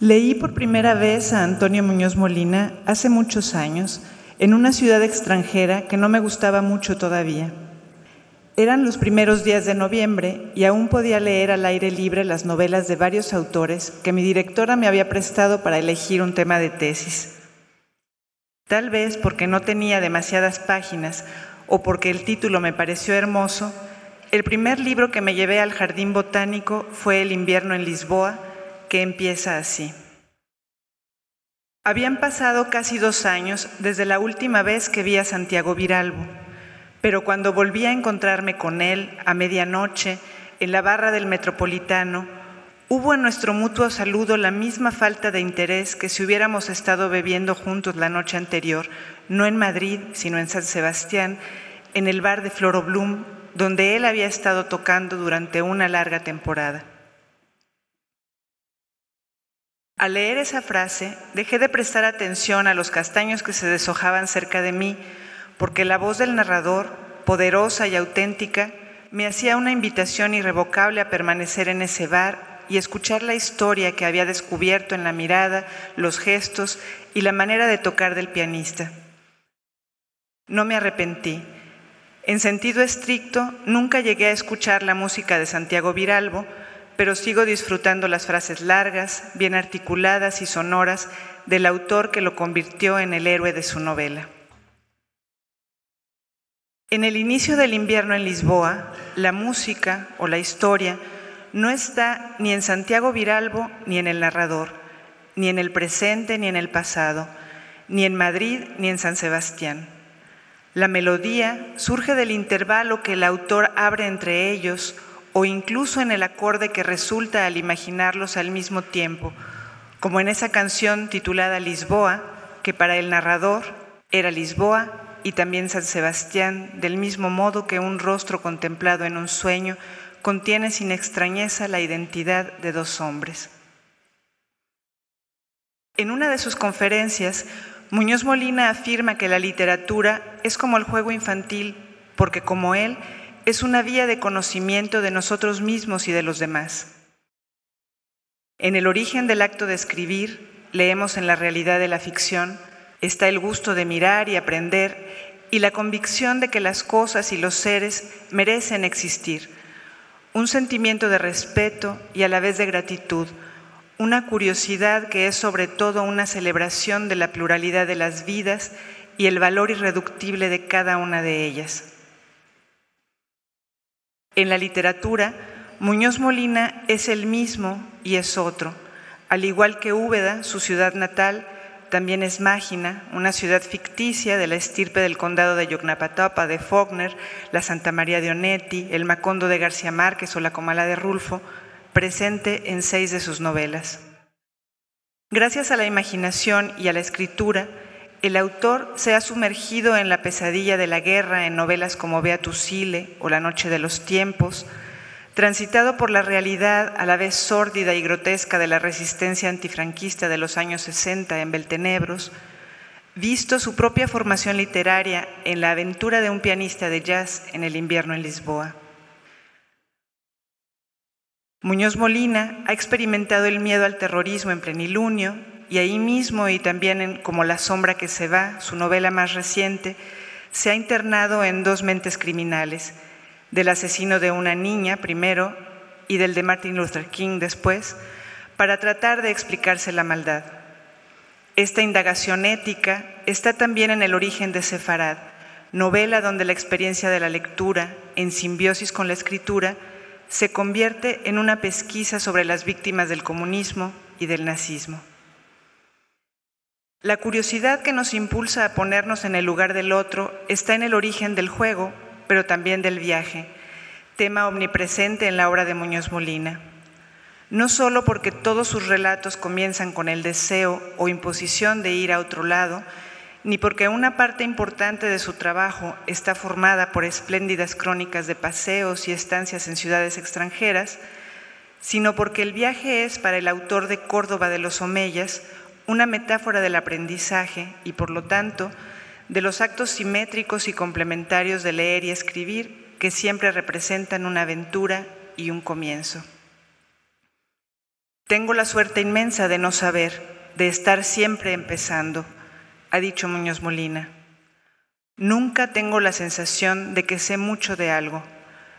Leí por primera vez a Antonio Muñoz Molina hace muchos años en una ciudad extranjera que no me gustaba mucho todavía. Eran los primeros días de noviembre y aún podía leer al aire libre las novelas de varios autores que mi directora me había prestado para elegir un tema de tesis. Tal vez porque no tenía demasiadas páginas o porque el título me pareció hermoso, el primer libro que me llevé al jardín botánico fue El invierno en Lisboa, que empieza así. Habían pasado casi dos años desde la última vez que vi a Santiago Viralbo, pero cuando volví a encontrarme con él a medianoche en la barra del Metropolitano, hubo en nuestro mutuo saludo la misma falta de interés que si hubiéramos estado bebiendo juntos la noche anterior, no en Madrid, sino en San Sebastián, en el bar de Floro Bloom, donde él había estado tocando durante una larga temporada. Al leer esa frase, dejé de prestar atención a los castaños que se deshojaban cerca de mí, porque la voz del narrador, poderosa y auténtica, me hacía una invitación irrevocable a permanecer en ese bar y escuchar la historia que había descubierto en la mirada, los gestos y la manera de tocar del pianista. No me arrepentí. En sentido estricto, nunca llegué a escuchar la música de Santiago Viralbo, pero sigo disfrutando las frases largas, bien articuladas y sonoras del autor que lo convirtió en el héroe de su novela. En el inicio del invierno en Lisboa, la música o la historia no está ni en Santiago Viralbo ni en el narrador, ni en el presente ni en el pasado, ni en Madrid ni en San Sebastián. La melodía surge del intervalo que el autor abre entre ellos o incluso en el acorde que resulta al imaginarlos al mismo tiempo, como en esa canción titulada Lisboa, que para el narrador era Lisboa y también San Sebastián, del mismo modo que un rostro contemplado en un sueño contiene sin extrañeza la identidad de dos hombres. En una de sus conferencias, Muñoz Molina afirma que la literatura es como el juego infantil, porque como él, es una vía de conocimiento de nosotros mismos y de los demás. En el origen del acto de escribir, leemos en la realidad de la ficción, está el gusto de mirar y aprender y la convicción de que las cosas y los seres merecen existir, un sentimiento de respeto y a la vez de gratitud, una curiosidad que es sobre todo una celebración de la pluralidad de las vidas y el valor irreductible de cada una de ellas. En la literatura, Muñoz Molina es el mismo y es otro. Al igual que Úbeda, su ciudad natal, también es Mágina, una ciudad ficticia de la estirpe del condado de Yocnapatapa de Faulkner, la Santa María de Onetti, el Macondo de García Márquez o la Comala de Rulfo, presente en seis de sus novelas. Gracias a la imaginación y a la escritura, el autor se ha sumergido en la pesadilla de la guerra en novelas como Beatus Sile o La Noche de los Tiempos, transitado por la realidad a la vez sórdida y grotesca de la resistencia antifranquista de los años 60 en Beltenebros, visto su propia formación literaria en la aventura de un pianista de jazz en el invierno en Lisboa. Muñoz Molina ha experimentado el miedo al terrorismo en plenilunio y ahí mismo y también en Como la sombra que se va, su novela más reciente, se ha internado en dos mentes criminales, del asesino de una niña primero y del de Martin Luther King después, para tratar de explicarse la maldad. Esta indagación ética está también en el origen de Sefarad, novela donde la experiencia de la lectura, en simbiosis con la escritura, se convierte en una pesquisa sobre las víctimas del comunismo y del nazismo. La curiosidad que nos impulsa a ponernos en el lugar del otro está en el origen del juego, pero también del viaje, tema omnipresente en la obra de Muñoz Molina. No solo porque todos sus relatos comienzan con el deseo o imposición de ir a otro lado, ni porque una parte importante de su trabajo está formada por espléndidas crónicas de paseos y estancias en ciudades extranjeras, sino porque el viaje es para el autor de Córdoba de los Omeyas una metáfora del aprendizaje y por lo tanto de los actos simétricos y complementarios de leer y escribir que siempre representan una aventura y un comienzo. Tengo la suerte inmensa de no saber, de estar siempre empezando, ha dicho Muñoz Molina. Nunca tengo la sensación de que sé mucho de algo.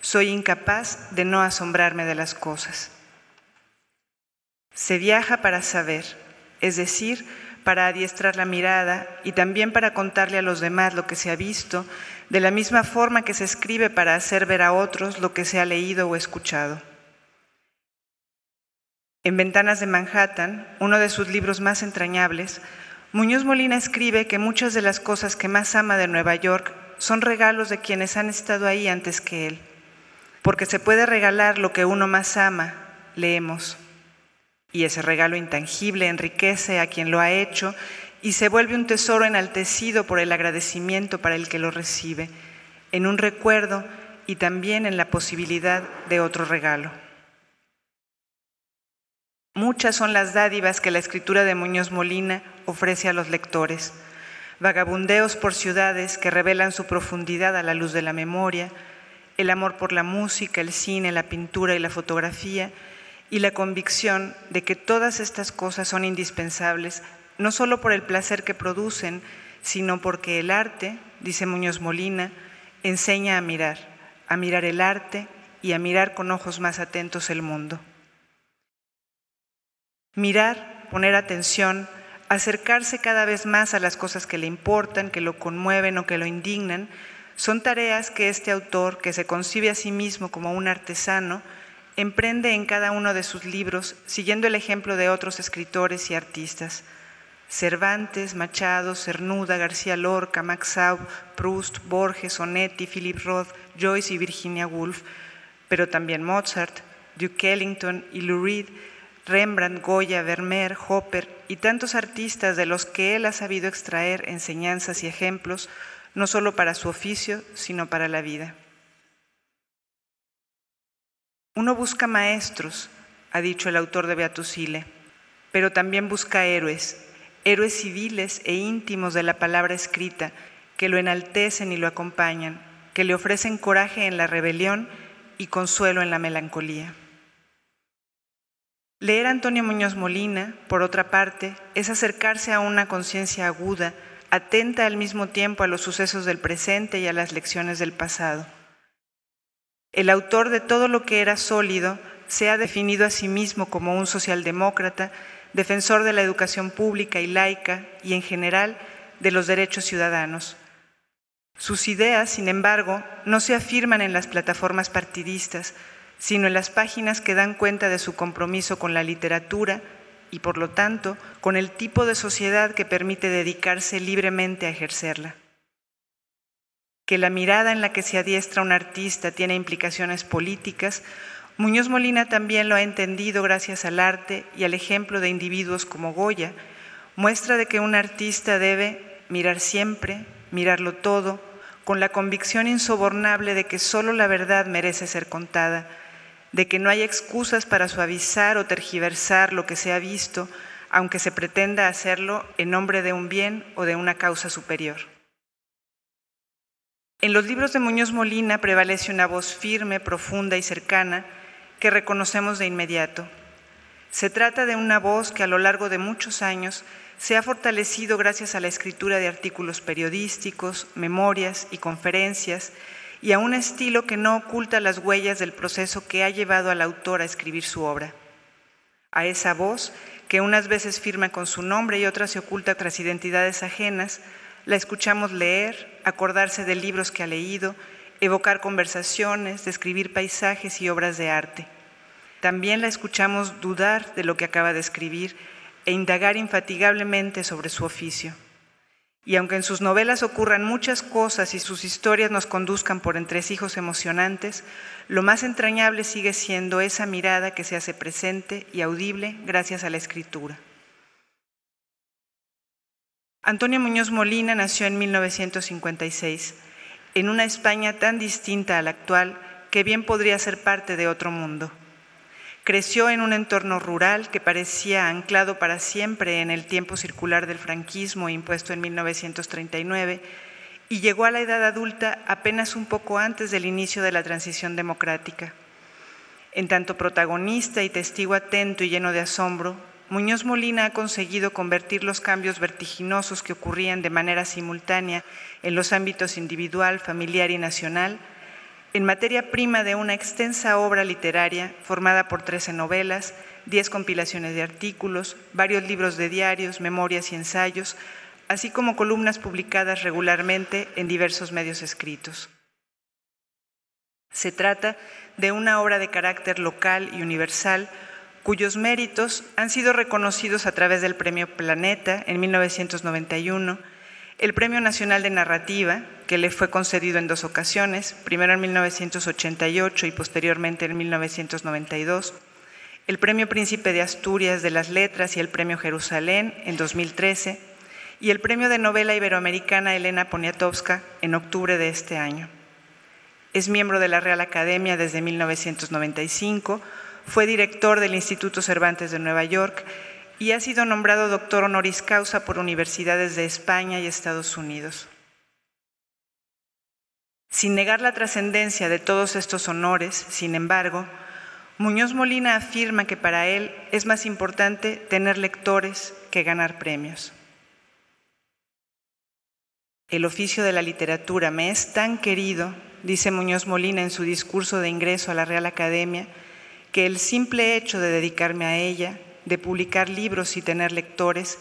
Soy incapaz de no asombrarme de las cosas. Se viaja para saber, es decir, para adiestrar la mirada y también para contarle a los demás lo que se ha visto, de la misma forma que se escribe para hacer ver a otros lo que se ha leído o escuchado. En Ventanas de Manhattan, uno de sus libros más entrañables, Muñoz Molina escribe que muchas de las cosas que más ama de Nueva York son regalos de quienes han estado ahí antes que él, porque se puede regalar lo que uno más ama, leemos, y ese regalo intangible enriquece a quien lo ha hecho y se vuelve un tesoro enaltecido por el agradecimiento para el que lo recibe, en un recuerdo y también en la posibilidad de otro regalo. Muchas son las dádivas que la escritura de Muñoz Molina ofrece a los lectores. Vagabundeos por ciudades que revelan su profundidad a la luz de la memoria, el amor por la música, el cine, la pintura y la fotografía, y la convicción de que todas estas cosas son indispensables, no solo por el placer que producen, sino porque el arte, dice Muñoz Molina, enseña a mirar, a mirar el arte y a mirar con ojos más atentos el mundo. Mirar, poner atención, acercarse cada vez más a las cosas que le importan, que lo conmueven o que lo indignan, son tareas que este autor, que se concibe a sí mismo como un artesano, emprende en cada uno de sus libros, siguiendo el ejemplo de otros escritores y artistas. Cervantes, Machado, Cernuda, García Lorca, Max Aub, Proust, Borges, Onetti, Philip Roth, Joyce y Virginia Woolf, pero también Mozart, Duke Ellington y Lou Reed, Rembrandt, Goya, Vermeer, Hopper y tantos artistas de los que él ha sabido extraer enseñanzas y ejemplos, no solo para su oficio, sino para la vida. Uno busca maestros, ha dicho el autor de Beatusile, pero también busca héroes, héroes civiles e íntimos de la palabra escrita, que lo enaltecen y lo acompañan, que le ofrecen coraje en la rebelión y consuelo en la melancolía. Leer a Antonio Muñoz Molina, por otra parte, es acercarse a una conciencia aguda, atenta al mismo tiempo a los sucesos del presente y a las lecciones del pasado. El autor de todo lo que era sólido se ha definido a sí mismo como un socialdemócrata, defensor de la educación pública y laica y en general de los derechos ciudadanos. Sus ideas, sin embargo, no se afirman en las plataformas partidistas, sino en las páginas que dan cuenta de su compromiso con la literatura y, por lo tanto, con el tipo de sociedad que permite dedicarse libremente a ejercerla. Que la mirada en la que se adiestra un artista tiene implicaciones políticas, Muñoz Molina también lo ha entendido gracias al arte y al ejemplo de individuos como Goya, muestra de que un artista debe mirar siempre, mirarlo todo, con la convicción insobornable de que solo la verdad merece ser contada, de que no hay excusas para suavizar o tergiversar lo que se ha visto, aunque se pretenda hacerlo en nombre de un bien o de una causa superior. En los libros de Muñoz Molina prevalece una voz firme, profunda y cercana que reconocemos de inmediato. Se trata de una voz que a lo largo de muchos años se ha fortalecido gracias a la escritura de artículos periodísticos, memorias y conferencias y a un estilo que no oculta las huellas del proceso que ha llevado al autor a escribir su obra. A esa voz, que unas veces firma con su nombre y otras se oculta tras identidades ajenas, la escuchamos leer, acordarse de libros que ha leído, evocar conversaciones, describir paisajes y obras de arte. También la escuchamos dudar de lo que acaba de escribir e indagar infatigablemente sobre su oficio. Y aunque en sus novelas ocurran muchas cosas y sus historias nos conduzcan por entresijos emocionantes, lo más entrañable sigue siendo esa mirada que se hace presente y audible gracias a la escritura. Antonio Muñoz Molina nació en 1956, en una España tan distinta a la actual que bien podría ser parte de otro mundo. Creció en un entorno rural que parecía anclado para siempre en el tiempo circular del franquismo impuesto en 1939 y llegó a la edad adulta apenas un poco antes del inicio de la transición democrática. En tanto protagonista y testigo atento y lleno de asombro, Muñoz Molina ha conseguido convertir los cambios vertiginosos que ocurrían de manera simultánea en los ámbitos individual, familiar y nacional en materia prima de una extensa obra literaria formada por 13 novelas, 10 compilaciones de artículos, varios libros de diarios, memorias y ensayos, así como columnas publicadas regularmente en diversos medios escritos. Se trata de una obra de carácter local y universal cuyos méritos han sido reconocidos a través del Premio Planeta en 1991, el Premio Nacional de Narrativa, que le fue concedido en dos ocasiones, primero en 1988 y posteriormente en 1992, el Premio Príncipe de Asturias de las Letras y el Premio Jerusalén en 2013, y el Premio de Novela Iberoamericana Elena Poniatowska en octubre de este año. Es miembro de la Real Academia desde 1995, fue director del Instituto Cervantes de Nueva York y ha sido nombrado doctor honoris causa por universidades de España y Estados Unidos. Sin negar la trascendencia de todos estos honores, sin embargo, Muñoz Molina afirma que para él es más importante tener lectores que ganar premios. El oficio de la literatura me es tan querido, dice Muñoz Molina en su discurso de ingreso a la Real Academia, que el simple hecho de dedicarme a ella de publicar libros y tener lectores,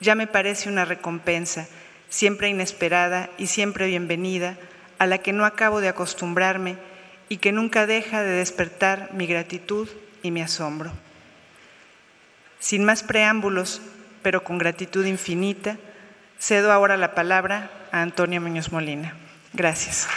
ya me parece una recompensa, siempre inesperada y siempre bienvenida, a la que no acabo de acostumbrarme y que nunca deja de despertar mi gratitud y mi asombro. Sin más preámbulos, pero con gratitud infinita, cedo ahora la palabra a Antonio Muñoz Molina. Gracias.